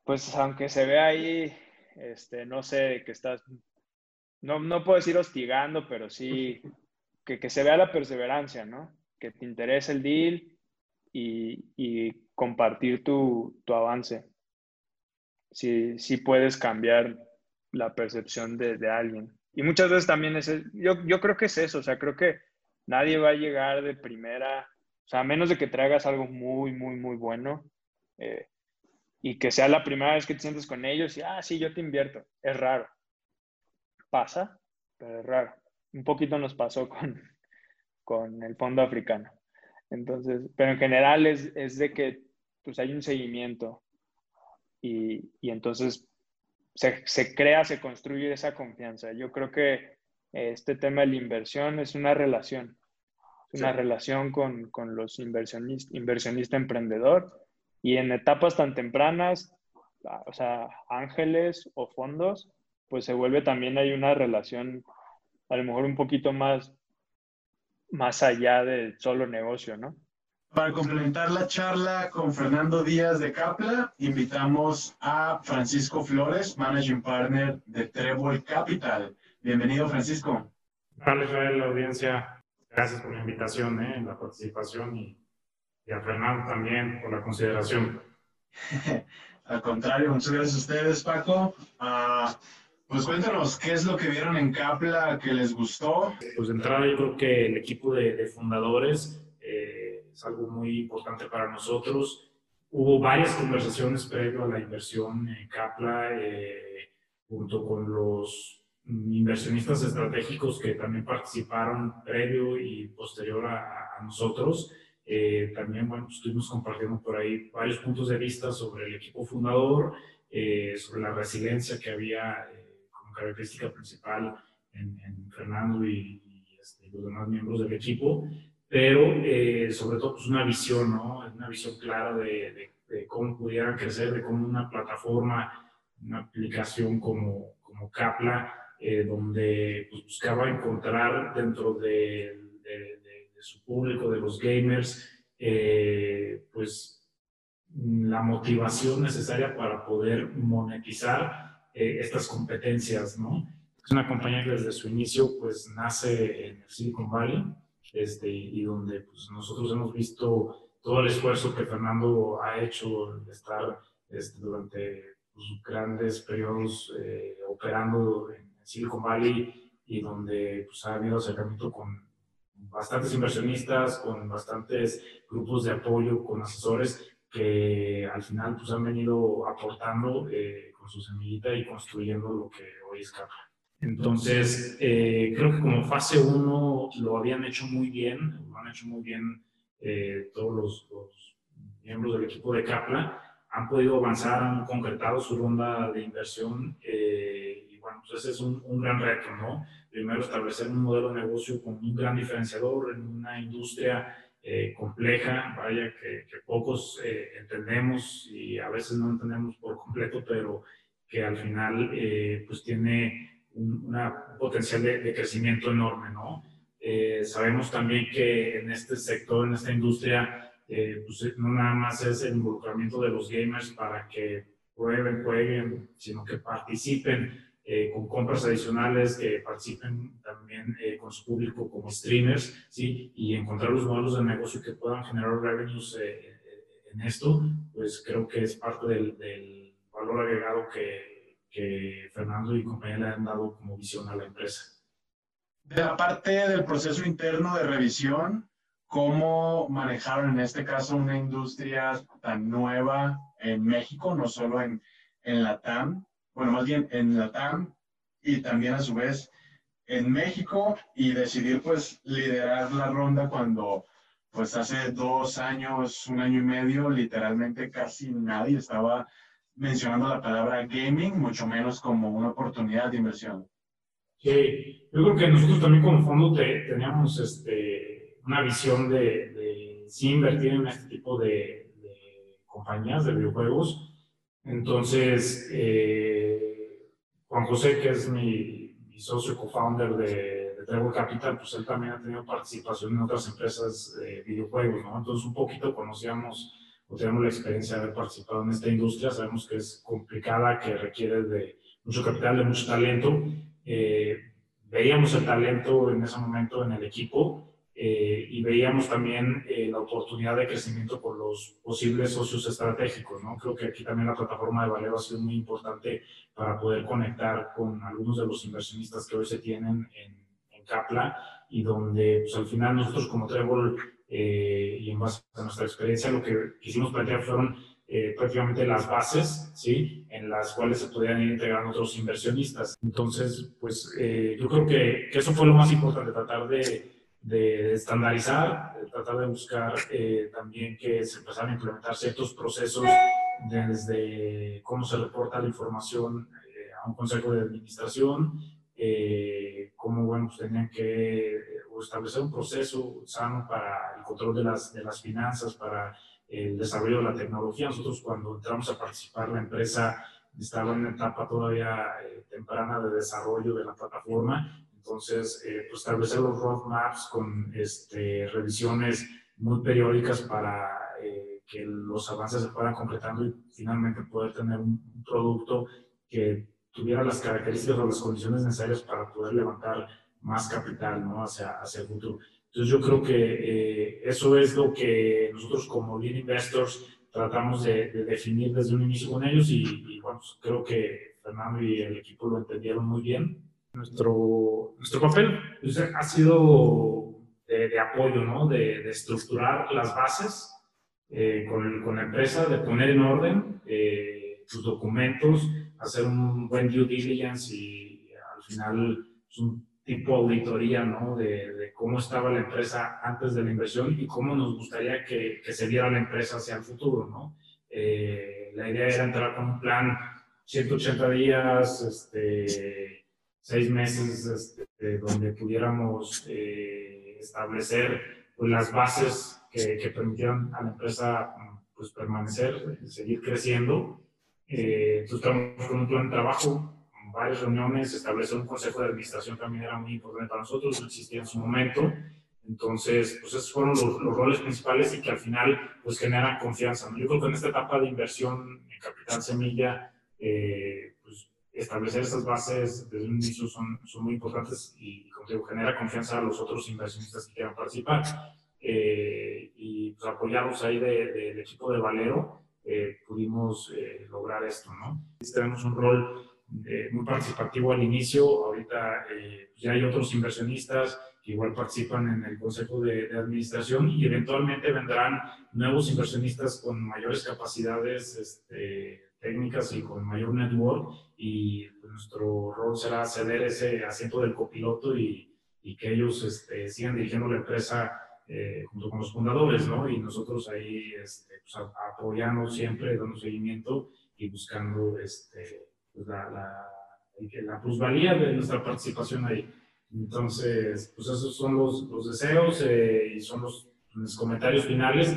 pues aunque se vea ahí, este, no sé, que estás, no, no puedo decir hostigando, pero sí que, que se vea la perseverancia, ¿no? Que te interese el deal y, compartir tu, tu avance. Si, si puedes cambiar la percepción de, alguien. Y muchas veces también es, yo, yo creo que es eso, o sea, creo que nadie va a llegar de primera, o sea, a menos de que traigas algo muy, muy, muy bueno eh, y que sea la primera vez que te sientes con ellos y, ah, sí, yo te invierto. Es raro. Pasa, pero es raro. Un poquito nos pasó con, con el fondo africano. Entonces, pero en general es, es de que pues hay un seguimiento y, y entonces se, crea, se construye esa confianza. Yo creo que este tema de la inversión es una relación, es una relación con, los inversionistas, inversionista emprendedor y en etapas tan tempranas, o sea, ángeles o fondos, pues se vuelve también hay una relación a lo mejor un poquito más, más allá del solo negocio, ¿no? Para complementar la charla con Fernando Díaz de Capla, invitamos a Francisco Flores, Managing Partner de Trébol Capital. Bienvenido, Francisco. Hola, Israel, la audiencia. Gracias por la invitación, ¿eh? la participación y y a Fernando también por la consideración. Al contrario, muchas gracias a ustedes, Paco. Ah, pues cuéntanos, ¿qué es lo que vieron en Capla que les gustó? Pues de entrada yo creo que el equipo de, fundadores eh, es algo muy importante para nosotros. Hubo varias conversaciones previo a la inversión en Capla, eh, junto con los inversionistas estratégicos que también participaron previo y posterior a, nosotros. Eh, también bueno, estuvimos compartiendo por ahí varios puntos de vista sobre el equipo fundador, sobre la resiliencia que había característica principal en, Fernando y, este, los demás miembros del equipo, pero eh, sobre todo pues una visión, ¿no? Una visión clara de, cómo pudieran crecer, de cómo una plataforma, una aplicación como, como Capla, eh, donde pues, buscaba encontrar dentro de, su público, de los gamers, eh, pues la motivación necesaria para poder monetizar eh, estas competencias, ¿no? Es una compañía que desde su inicio pues nace en Silicon Valley este, y donde pues, nosotros hemos visto todo el esfuerzo que Fernando ha hecho de estar este, durante pues, grandes periodos eh, operando en Silicon Valley y donde pues, ha habido acercamiento con bastantes inversionistas, con bastantes grupos de apoyo, con asesores que al final pues, han venido aportando eh, su semillita y construyendo lo que hoy es Capla. Entonces, eh, creo que como fase 1 lo habían hecho muy bien, lo han hecho muy bien eh, todos los, miembros del equipo de Capla, han podido avanzar, han concretado su ronda de inversión eh, y bueno, pues ese es un, un, gran reto, ¿no? Primero establecer un modelo de negocio con un gran diferenciador en una industria compleja, vaya que, que pocos entendemos y a veces no entendemos por completo, pero que al final eh, pues tiene un una potencial de, crecimiento enorme, ¿no? Eh, sabemos también que en este sector, en esta industria, eh, pues no nada más es el involucramiento de los gamers para que prueben, jueguen, sino que participen con compras adicionales, que participen también con su público como streamers, ¿sí? Y encontrar los modelos de negocio que puedan generar revenues en esto, pues creo que es parte del valor agregado que, que Fernando y compañía le han dado como visión a la empresa. De la parte del proceso interno de revisión, ¿cómo manejaron en este caso una industria tan nueva en México, no solo en, en la TAM, bueno, más bien en la TAM y también a su vez en México y decidir pues liderar la ronda cuando pues hace dos años, un año y medio, literalmente casi nadie estaba mencionando la palabra gaming, mucho menos como una oportunidad de inversión. Sí, yo creo que nosotros también como fondo teníamos este, una visión de, de, sí invertir en este tipo de, compañías de videojuegos. Entonces, eh, Juan José, que es mi, mi socio co-founder de, de, Capital, pues él también ha tenido participación en otras empresas de videojuegos, ¿no? Entonces, un poquito conocíamos o tenemos la experiencia de haber participado en esta industria, sabemos que es complicada, que requiere de mucho capital, de mucho talento. Eh, veíamos el talento en ese momento en el equipo eh, y veíamos también eh, la oportunidad de crecimiento por los posibles socios estratégicos. ¿no? Creo que aquí también la plataforma de Valero ha sido muy importante para poder conectar con algunos de los inversionistas que hoy se tienen en, en Capla y donde pues, al final nosotros como Trevor eh, y en base a nuestra experiencia lo que quisimos plantear fueron eh, prácticamente las bases, ¿sí? En las cuales se podían ir integrando otros inversionistas. Entonces, pues eh, yo creo que, que, eso fue lo más importante, tratar de, de estandarizar, tratar de buscar también que se empezaran a implementar ciertos procesos desde cómo se reporta la información a un consejo de administración, cómo, bueno, pues tenían que establecer un proceso sano para el control de las, de las finanzas, para el desarrollo de la tecnología. Nosotros cuando entramos a participar, la empresa estaba en una etapa todavía eh, temprana de desarrollo de la plataforma. Entonces, eh, pues establecer los roadmaps con este, revisiones muy periódicas para eh, que los avances se fueran completando y finalmente poder tener un producto que tuviera las características o las condiciones necesarias para poder levantar más capital ¿no? hacia, hacia el futuro. Entonces yo creo que eh, eso es lo que nosotros como lead investors tratamos de, definir desde un inicio con ellos y, bueno, pues creo que Fernando y el equipo lo entendieron muy bien. Nuestro, nuestro papel pues, ha sido de, apoyo, ¿no? De, de, estructurar las bases eh, con, con, la empresa, de poner en orden eh, sus documentos, hacer un buen due diligence y al final un tipo auditoría, ¿no? De, de, cómo estaba la empresa antes de la inversión y cómo nos gustaría que, que se viera la empresa hacia el futuro, ¿no? Eh, la idea era entrar con un plan 180 días, este, seis meses, este, donde pudiéramos eh, establecer pues, las bases que, que, a la empresa pues, permanecer, seguir creciendo. Eh, entonces, estamos con un plan de trabajo varias reuniones, establecer un consejo de administración también era muy importante para nosotros, no existía en su momento. Entonces, pues esos fueron los, roles principales y que al final pues generan confianza. Yo creo que en esta etapa de inversión en capital semilla, eh, establecer estas bases desde un inicio son, son muy importantes y, como digo, genera confianza a los otros inversionistas que quieran participar. Eh, y pues, apoyarlos ahí del equipo de Valero, eh, pudimos lograr esto, ¿no? Tenemos un rol eh, muy participativo al inicio. Ahorita eh, ya hay otros inversionistas que igual participan en el consejo de, administración y eventualmente vendrán nuevos inversionistas con mayores capacidades este, técnicas y con mayor network y nuestro rol será ceder ese asiento del copiloto y, y que ellos este, sigan dirigiendo la empresa eh, junto con los fundadores, ¿no? Y nosotros ahí este, pues, apoyando siempre, dando seguimiento y buscando este, pues, la, la, la, plusvalía de nuestra participación ahí. Entonces, pues esos son los, los deseos eh, y son los, los, comentarios finales.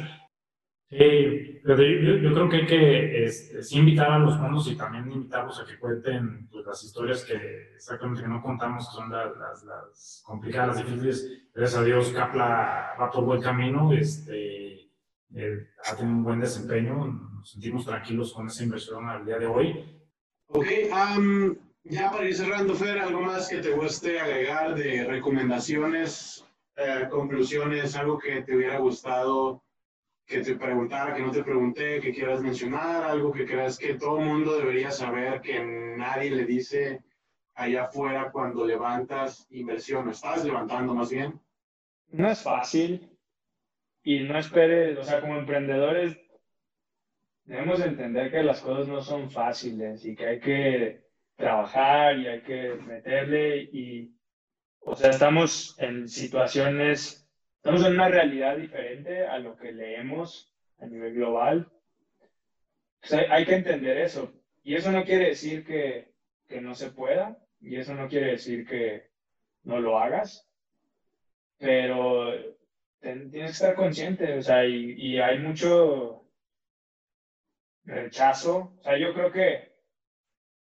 Pero yo, yo, creo que hay que este, sí invitar a los fondos y también invitarlos a que cuenten pues, las historias que exactamente que no contamos, que son las, las, las, complicadas, las difíciles. Gracias a Dios, Capla va por buen camino, este, eh, ha tenido un buen desempeño, nos sentimos tranquilos con esa inversión al día de hoy Ok, um, ya para ir cerrando, Fer, ¿algo más que te guste agregar de recomendaciones, eh, conclusiones, algo que te hubiera gustado que te preguntara, que no te pregunté, que quieras mencionar, algo que creas que todo el mundo debería saber, que nadie le dice allá afuera cuando levantas inversión, o estás levantando más bien? No es fácil y no esperes, o sea, como emprendedores debemos entender que las cosas no son fáciles y que hay que trabajar y hay que meterle y, o sea, estamos en situaciones, estamos en una realidad diferente a lo que leemos a nivel global. O sea, hay que entender eso. Y eso no quiere decir que, que no se pueda y eso no quiere decir que no lo hagas, pero tienes que estar consciente, o sea, y, y hay mucho, rechazo. O sea, yo creo que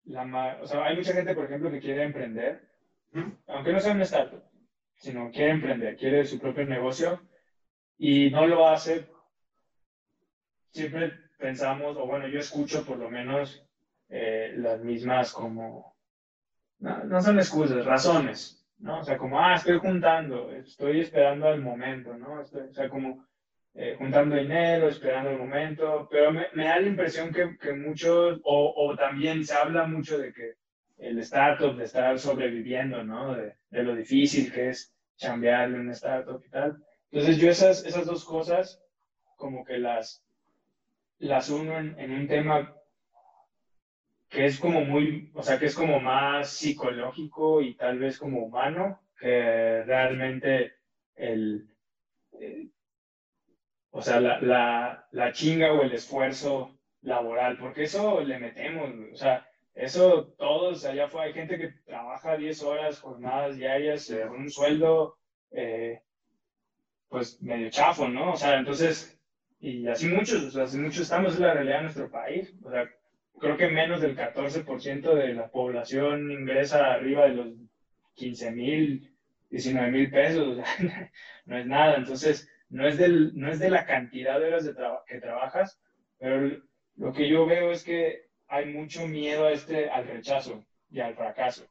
la, o sea, hay mucha gente, por ejemplo, que quiere emprender, aunque no sea un startup, sino quiere emprender, quiere su propio negocio y no lo hace. Siempre pensamos, o bueno, yo escucho por lo menos eh, las mismas como, no, no son excusas, razones, ¿no? O sea, como, ah, estoy juntando, estoy esperando al momento, ¿no? o sea, como eh, juntando dinero, esperando el momento, pero me, da la impresión que, que muchos, o, o, también se habla mucho de que el startup, de estar sobreviviendo, ¿no? De, de lo difícil que es chambear un startup y tal. Entonces yo esas, esas dos cosas como que las, las uno en, en un tema que es como muy, o sea, que es como más psicológico y tal vez como humano, que realmente el, el o sea, la, la, la, chinga o el esfuerzo laboral, porque eso le metemos, o sea, eso todos allá afuera, hay gente que trabaja 10 horas, jornadas diarias, eh, un sueldo, eh, pues medio chafo, ¿no? O sea, entonces, y así muchos, o sea, así muchos estamos en la realidad de nuestro país, o sea, creo que menos del 14% de la población ingresa arriba de los 15 mil, 19 mil pesos, o sea, no es nada, entonces no es, del, no es de la cantidad de horas de que trabajas, pero lo que yo veo es que hay mucho miedo a este, al rechazo y al fracaso.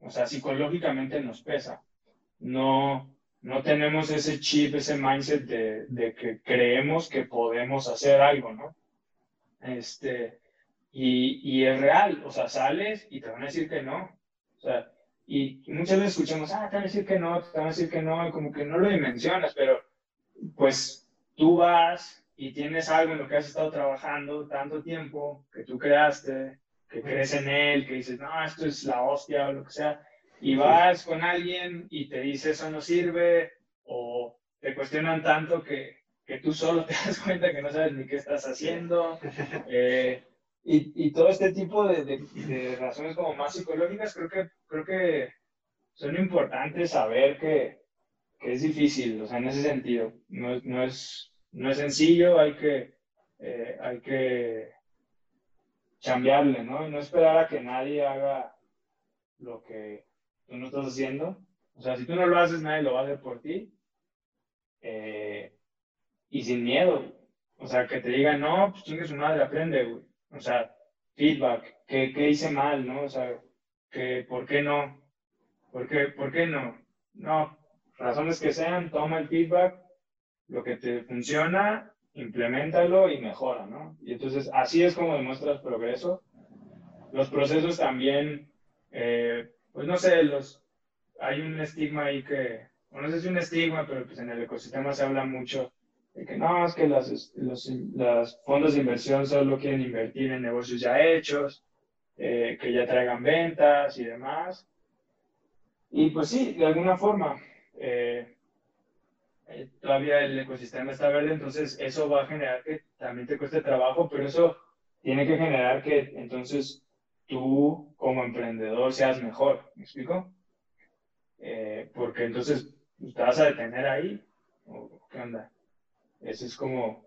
O sea, psicológicamente nos pesa. No, no tenemos ese chip, ese mindset de, que creemos que podemos hacer algo, ¿no? Este, y, y, es real, o sea, sales y te van a decir que no. O sea, y muchas veces escuchamos, ah, te van a decir que no, te van a decir que no, y como que no lo dimensionas, pero pues tú vas y tienes algo en lo que has estado trabajando tanto tiempo, que tú creaste, que crees en él, que dices, no, esto es la hostia o lo que sea, y vas con alguien y te dice eso no sirve o te cuestionan tanto que, que tú solo te das cuenta que no sabes ni qué estás haciendo. Eh, y, y, todo este tipo de, de, razones como más psicológicas creo que, creo que son importantes saber que, que es difícil, o sea, en ese sentido. No, no, es, no es sencillo, hay que, eh, hay que cambiarle, ¿no? Y no esperar a que nadie haga lo que tú no estás haciendo. O sea, si tú no lo haces, nadie lo va a hacer por ti. Eh, y sin miedo. O sea, que te digan, no, pues chingue su madre, aprende, güey. O sea, feedback, ¿qué, qué hice mal, no? O sea, que, ¿por qué no? ¿Por qué, ¿Por qué no? No, razones que sean, toma el feedback, lo que te funciona, implementalo y mejora, ¿no? Y entonces así es como demuestras progreso. Los procesos también, eh, pues no sé, los, hay un estigma ahí que, no sé si es un estigma, pero pues en el ecosistema se habla mucho de que no, es que las, los las fondos de inversión solo quieren invertir en negocios ya hechos, eh, que ya traigan ventas y demás. Y pues sí, de alguna forma, eh, eh, todavía el ecosistema está verde, entonces eso va a generar que también te cueste trabajo, pero eso tiene que generar que entonces tú como emprendedor seas mejor, ¿me explico? Eh, porque entonces te vas a detener ahí, ¿o qué onda? Eso es como,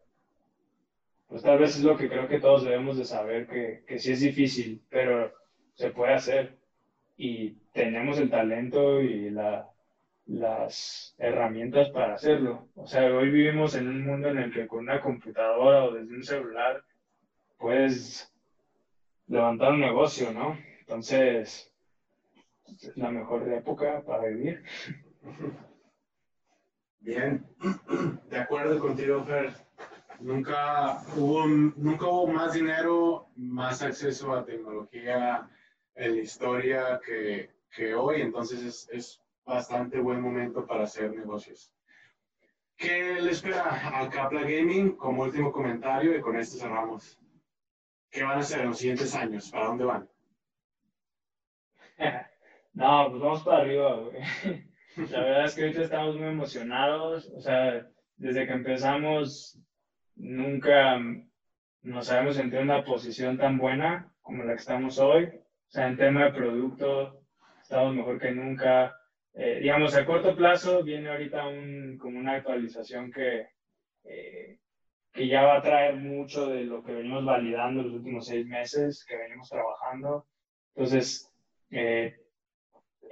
pues tal vez es lo que creo que todos debemos de saber, que, que sí es difícil, pero se puede hacer y tenemos el talento y la, las herramientas para hacerlo. O sea, hoy vivimos en un mundo en el que con una computadora o desde un celular puedes levantar un negocio, ¿no? Entonces, es la mejor época para vivir. Bien, de acuerdo contigo, Fer. Nunca hubo, nunca hubo más dinero, más acceso a tecnología en la historia que, que hoy, entonces es, es, bastante buen momento para hacer negocios. ¿Qué le espera a Capla Gaming como último comentario y con esto cerramos? ¿Qué van a hacer en los siguientes años? ¿Para dónde van? No, pues vamos para arriba, La verdad es que ahorita estamos muy emocionados. O sea, desde que empezamos, nunca nos habíamos sentido en una posición tan buena como la que estamos hoy. O sea, en tema de producto, estamos mejor que nunca. Eh, digamos, a corto plazo viene ahorita un, como una actualización que, eh, que ya va a traer mucho de lo que venimos validando los últimos seis meses, que venimos trabajando. Entonces, eh,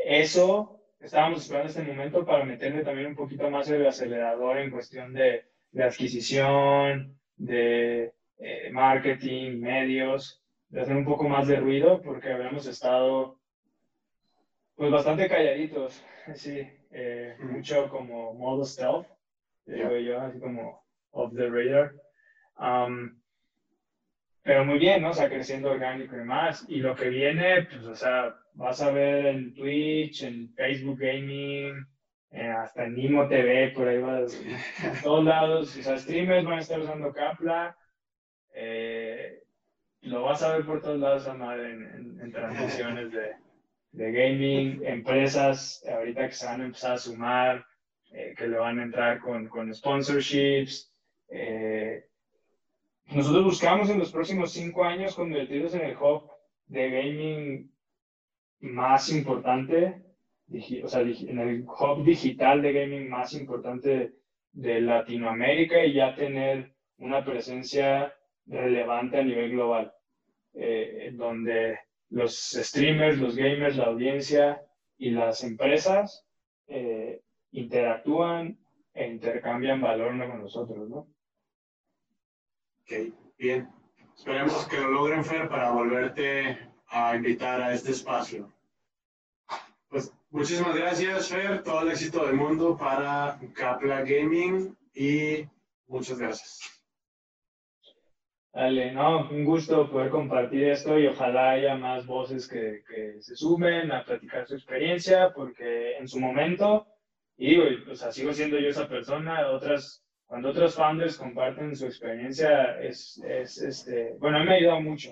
eso estábamos esperando este momento para meterle también un poquito más el acelerador en cuestión de, de adquisición, de eh, marketing, medios, de hacer un poco más de ruido, porque habíamos estado pues bastante calladitos, sí, eh, mucho como modo stealth, digo yo, así como off the radar. Um, pero muy bien, ¿no? O sea, creciendo orgánico y más. Y lo que viene, pues, o sea, vas a ver en Twitch, en Facebook Gaming, eh, hasta en Nimo TV, por ahí vas, en todos lados. O sea, streamers van a estar usando Capla. Eh, lo vas a ver por todos lados, madre, en, en, transmisiones de, de, gaming, empresas ahorita que se van a empezar a sumar, eh, que le van a entrar con, con sponsorships. Eh, nosotros buscamos en los próximos cinco años convertirnos en el hub de gaming más importante, o sea, en el hub digital de gaming más importante de Latinoamérica y ya tener una presencia relevante a nivel global, eh, donde los streamers, los gamers, la audiencia y las empresas eh, interactúan e intercambian valor con nosotros, ¿no? Ok, bien. Esperemos que lo logren, Fer, para volverte a invitar a este espacio. Pues Muchísimas gracias, Fer. Todo el éxito del mundo para Capla Gaming y muchas gracias. Dale, no, un gusto poder compartir esto y ojalá haya más voces que, que se sumen a platicar su experiencia, porque en su momento, y digo, o sea, sigo siendo yo esa persona, otras, cuando otros founders comparten su experiencia, es, es este, bueno, a mí me ha ayudado mucho,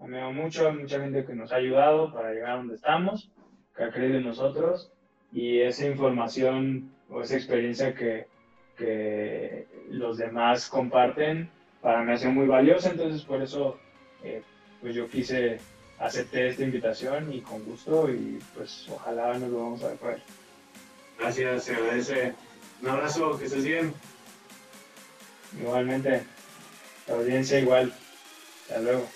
a mí me ha ayudado mucho, hay mucha gente que nos ha ayudado para llegar a donde estamos que ha creído en nosotros y esa información o esa experiencia que, que los demás comparten para mí ha sido muy valiosa, entonces por eso eh, pues yo quise aceptar esta invitación y con gusto y pues ojalá nos lo vamos a ver por Gracias, se agradece. Un abrazo, que estés bien. Igualmente, la audiencia igual. Hasta luego.